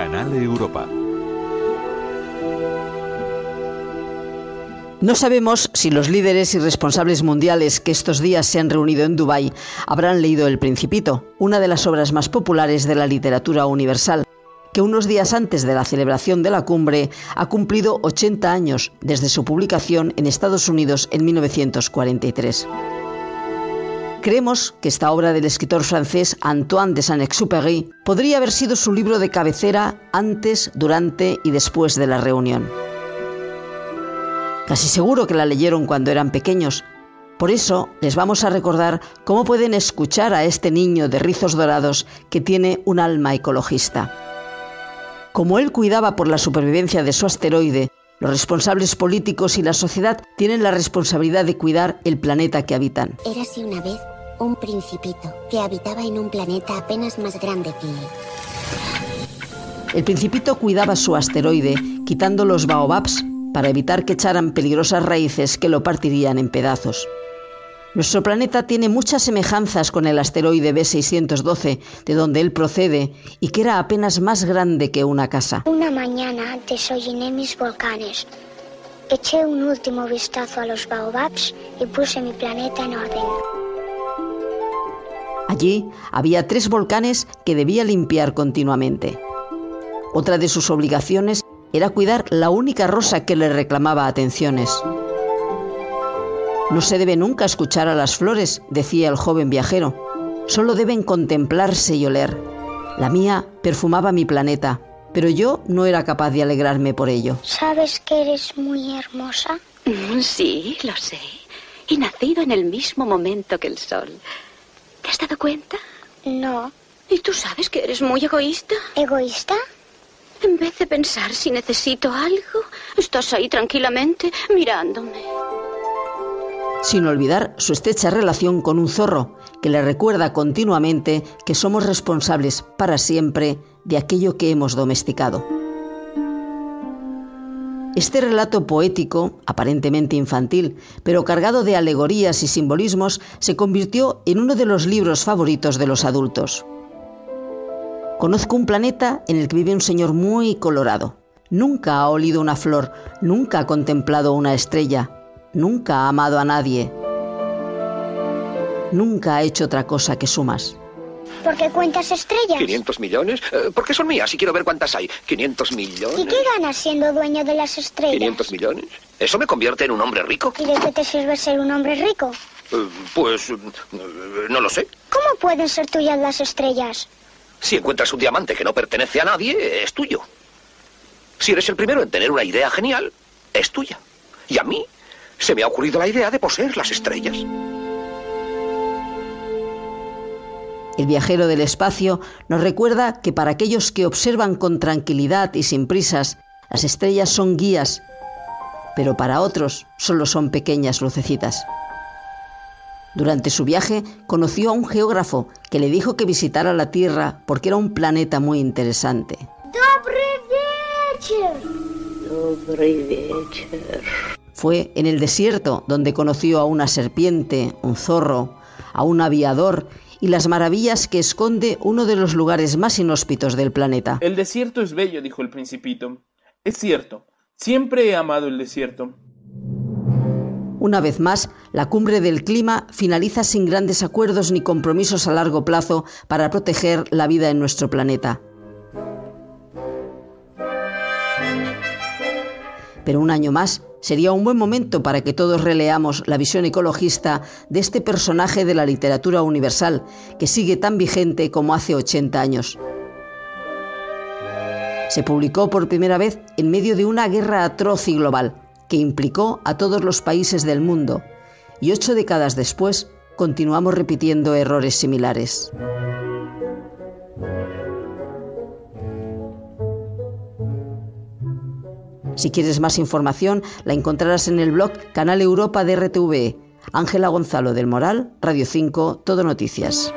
Canal Europa. No sabemos si los líderes y responsables mundiales que estos días se han reunido en Dubái habrán leído El Principito, una de las obras más populares de la literatura universal, que unos días antes de la celebración de la cumbre ha cumplido 80 años desde su publicación en Estados Unidos en 1943. Creemos que esta obra del escritor francés Antoine de Saint-Exupéry podría haber sido su libro de cabecera antes, durante y después de la reunión. Casi seguro que la leyeron cuando eran pequeños. Por eso les vamos a recordar cómo pueden escuchar a este niño de rizos dorados que tiene un alma ecologista. Como él cuidaba por la supervivencia de su asteroide, los responsables políticos y la sociedad tienen la responsabilidad de cuidar el planeta que habitan. Érase una vez un principito que habitaba en un planeta apenas más grande que él. El principito cuidaba su asteroide, quitando los baobabs para evitar que echaran peligrosas raíces que lo partirían en pedazos. Nuestro planeta tiene muchas semejanzas con el asteroide B612, de donde él procede, y que era apenas más grande que una casa. Una mañana desolliné mis volcanes. Eché un último vistazo a los baobabs y puse mi planeta en orden. Allí había tres volcanes que debía limpiar continuamente. Otra de sus obligaciones era cuidar la única rosa que le reclamaba atenciones. No se debe nunca escuchar a las flores, decía el joven viajero. Solo deben contemplarse y oler. La mía perfumaba mi planeta, pero yo no era capaz de alegrarme por ello. ¿Sabes que eres muy hermosa? Mm, Sí, lo sé. Y nacido en el mismo momento que el sol. ¿Te has dado cuenta? No. ¿Y tú sabes que eres muy egoísta? ¿Egoísta? En vez de pensar si necesito algo, estás ahí tranquilamente mirándome. Sin olvidar su estrecha relación con un zorro, que le recuerda continuamente que somos responsables para siempre de aquello que hemos domesticado. Este relato poético, aparentemente infantil, pero cargado de alegorías y simbolismos, se convirtió en uno de los libros favoritos de los adultos. Conozco un planeta en el que vive un señor muy colorado. Nunca ha olido una flor, nunca ha contemplado una estrella, nunca ha amado a nadie, nunca ha hecho otra cosa que sumas. ¿Por qué cuentas estrellas? 500 millones. Eh, ¿Por qué son mías? Y quiero ver cuántas hay. 500 millones. ¿Y qué ganas siendo dueño de las estrellas? 500 millones. ¿Eso me convierte en un hombre rico? ¿Y de qué te sirve ser un hombre rico? Eh, Pues eh, no lo sé. ¿Cómo pueden ser tuyas las estrellas? Si encuentras un diamante que no pertenece a nadie, es tuyo. Si eres el primero en tener una idea genial, es tuya. Y a mí se me ha ocurrido la idea de poseer las estrellas. El viajero del espacio nos recuerda que para aquellos que observan con tranquilidad y sin prisas, las estrellas son guías, pero para otros solo son pequeñas lucecitas. Durante su viaje conoció a un geógrafo que le dijo que visitara la Tierra porque era un planeta muy interesante. Fue en el desierto donde conoció a una serpiente, un zorro, a un aviador y las maravillas que esconde uno de los lugares más inhóspitos del planeta. El desierto es bello, dijo el principito. Es cierto, siempre he amado el desierto. Una vez más, la cumbre del clima finaliza sin grandes acuerdos ni compromisos a largo plazo para proteger la vida en nuestro planeta. Pero un año más sería un buen momento para que todos releamos la visión ecologista de este personaje de la literatura universal que sigue tan vigente como hace 80 años. Se publicó por primera vez en medio de una guerra atroz y global que implicó a todos los países del mundo y ocho décadas después continuamos repitiendo errores similares. Si quieres más información, la encontrarás en el blog Canal Europa de RTV. Ángela Gonzalo del Moral, Radio 5, Todo Noticias.